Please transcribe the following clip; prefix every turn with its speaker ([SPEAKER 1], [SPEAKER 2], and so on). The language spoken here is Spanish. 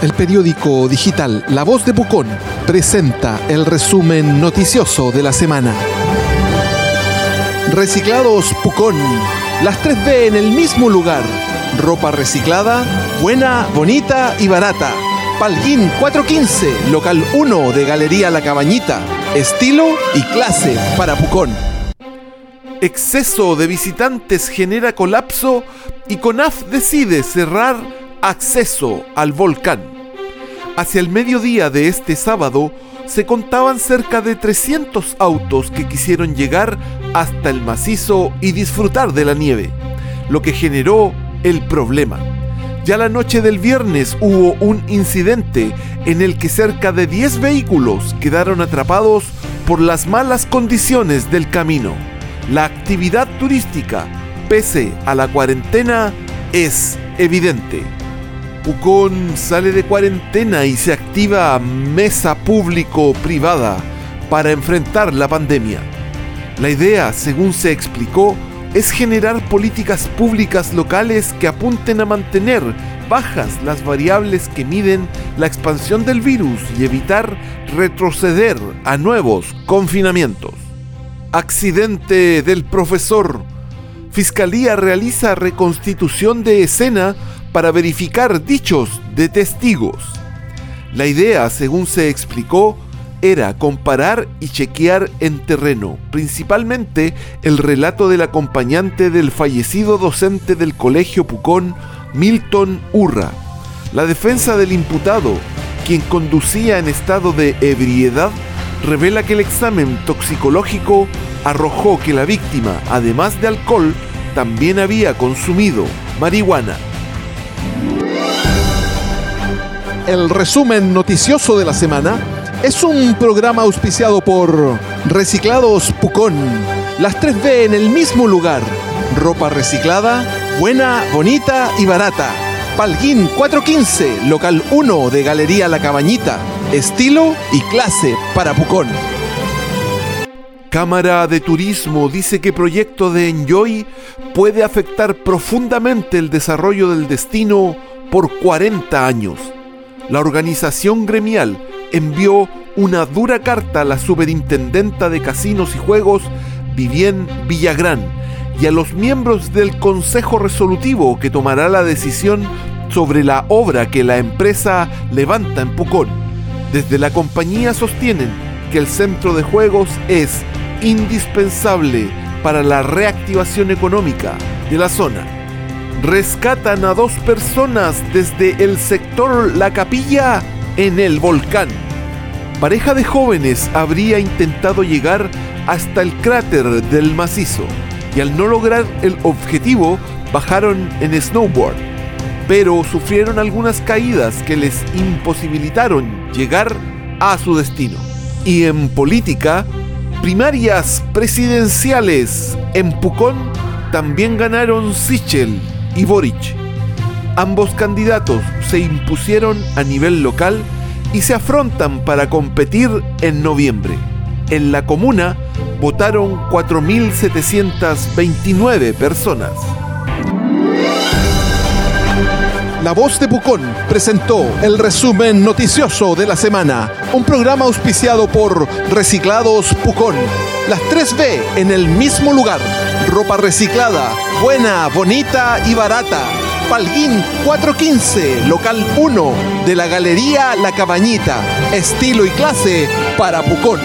[SPEAKER 1] El periódico digital La Voz de Pucón presenta el resumen noticioso de la semana. Reciclados Pucón. Las 3B en el mismo lugar. Ropa reciclada, buena, bonita y barata. Palguín 415, local 1 de Galería La Cabañita. Estilo y clase para Pucón.
[SPEAKER 2] Exceso de visitantes genera colapso y CONAF decide cerrar acceso al volcán. Hacia el mediodía de este sábado se contaban cerca de 300 autos que quisieron llegar hasta el macizo y disfrutar de la nieve, lo que generó el problema. Ya la noche del viernes hubo un incidente en el que cerca de 10 vehículos quedaron atrapados por las malas condiciones del camino. La actividad turística, pese a la cuarentena, es evidente. Pucón sale de cuarentena y se activa mesa público-privada para enfrentar la pandemia. La idea, según se explicó, es generar políticas públicas locales que apunten a mantener bajas las variables que miden la expansión del virus y evitar retroceder a nuevos confinamientos. Accidente del profesor. Fiscalía realiza reconstitución de escena para verificar dichos de testigos. La idea, según se explicó, era comparar y chequear en terreno, principalmente el relato del acompañante del fallecido docente del Colegio Pucón, Milton Urra. La defensa del imputado, quien conducía en estado de ebriedad, revela que el examen toxicológico arrojó que la víctima, además de alcohol, también había consumido marihuana.
[SPEAKER 1] El resumen noticioso de la semana es un programa auspiciado por Reciclados Pucón. Las 3B en el mismo lugar. Ropa reciclada, buena, bonita y barata. Palguín 415, local 1 de Galería La Cabañita. Estilo y clase para Pucón.
[SPEAKER 2] Cámara de Turismo dice que proyecto de Enjoy puede afectar profundamente el desarrollo del destino por 40 años. La organización gremial envió una dura carta a la superintendenta de casinos y juegos, Vivien Villagrán, y a los miembros del Consejo Resolutivo que tomará la decisión sobre la obra que la empresa levanta en Pucón. Desde la compañía sostienen que el centro de juegos es indispensable para la reactivación económica de la zona. Rescatan a dos personas desde el sector La Capilla en el volcán. Pareja de jóvenes habría intentado llegar hasta el cráter del macizo y al no lograr el objetivo bajaron en snowboard, pero sufrieron algunas caídas que les imposibilitaron llegar a su destino. Y en política, primarias presidenciales en Pucón también ganaron Sichel y Boric. Ambos candidatos se impusieron a nivel local y se afrontan para competir en noviembre. En la comuna votaron 4.729 personas.
[SPEAKER 1] La Voz de Pucón presentó el resumen noticioso de la semana, un programa auspiciado por Reciclados Pucón. Las 3B en el mismo lugar. Ropa reciclada, buena, bonita y barata. Palguín 415, local 1 de la Galería La Cabañita. Estilo y clase para Pucón.